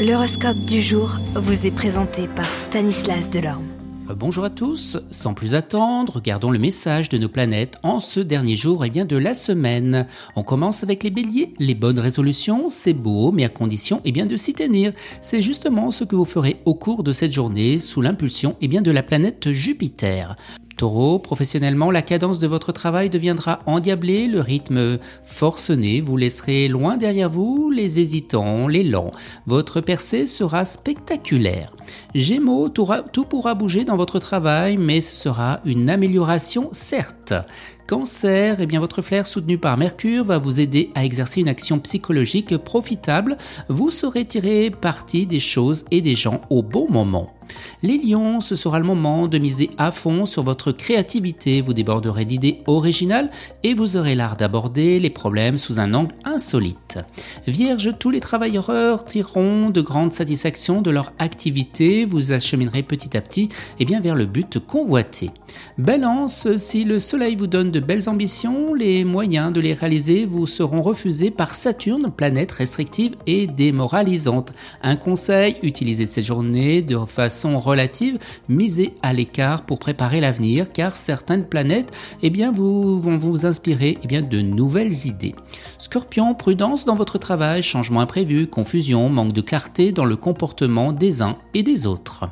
L'horoscope du jour vous est présenté par Stanislas Delorme. Euh, bonjour à tous, sans plus attendre, regardons le message de nos planètes en ce dernier jour eh bien de la semaine. On commence avec les béliers, les bonnes résolutions, c'est beau, mais à condition eh bien de s'y tenir. C'est justement ce que vous ferez au cours de cette journée sous l'impulsion eh bien de la planète Jupiter. Taureau, professionnellement, la cadence de votre travail deviendra endiablée, le rythme forcené, vous laisserez loin derrière vous les hésitants, les lents. Votre percée sera spectaculaire. Gémeaux, tout, pourra bouger dans votre travail, mais ce sera une amélioration certes. Cancer, eh bien votre flair soutenu par Mercure va vous aider à exercer une action psychologique profitable. Vous saurez tirer parti des choses et des gens au bon moment. Les lions, ce sera le moment de miser à fond sur votre créativité, vous déborderez d'idées originales et vous aurez l'art d'aborder les problèmes sous un angle insolite. Vierge, tous les travailleurs tireront de grandes satisfactions de leur activité, vous acheminerez petit à petit et eh bien, vers le but convoité. Balance, si le soleil vous donne de belles ambitions, les moyens de les réaliser vous seront refusés par Saturne, planète restrictive et démoralisante. Un conseil, utilisez cette journée de façon relative, misez à l'écart pour préparer l'avenir, car certaines planètes eh bien, vous, vont vous inspirer eh de nouvelles idées. Scorpion, prudence dans votre travail, changement imprévu, confusion, manque de clarté dans le comportement des uns et des autres.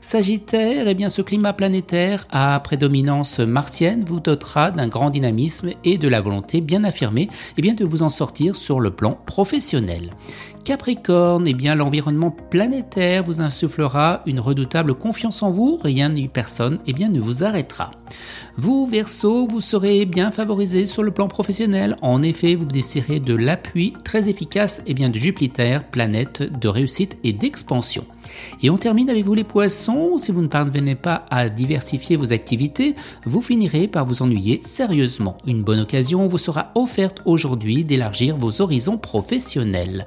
Sagittaire, eh bien, ce climat planétaire à prédominance martienne vous dotera d'un grand dynamisme et de la volonté bien affirmée eh bien, de vous en sortir sur le plan professionnel. Capricorne, eh bien l'environnement planétaire vous insufflera une redoutable confiance en vous, rien ni personne eh bien, ne vous arrêtera. Vous, Verseau, vous serez bien favorisé sur le plan professionnel. En effet, vous bénéficierez de l'appui très efficace eh bien, de Jupiter, planète de réussite et d'expansion. Et on termine avec vous les poissons. Si vous ne parvenez pas à diversifier vos activités, vous finirez par vous ennuyer sérieusement. Une bonne occasion vous sera offerte aujourd'hui d'élargir vos horizons professionnels.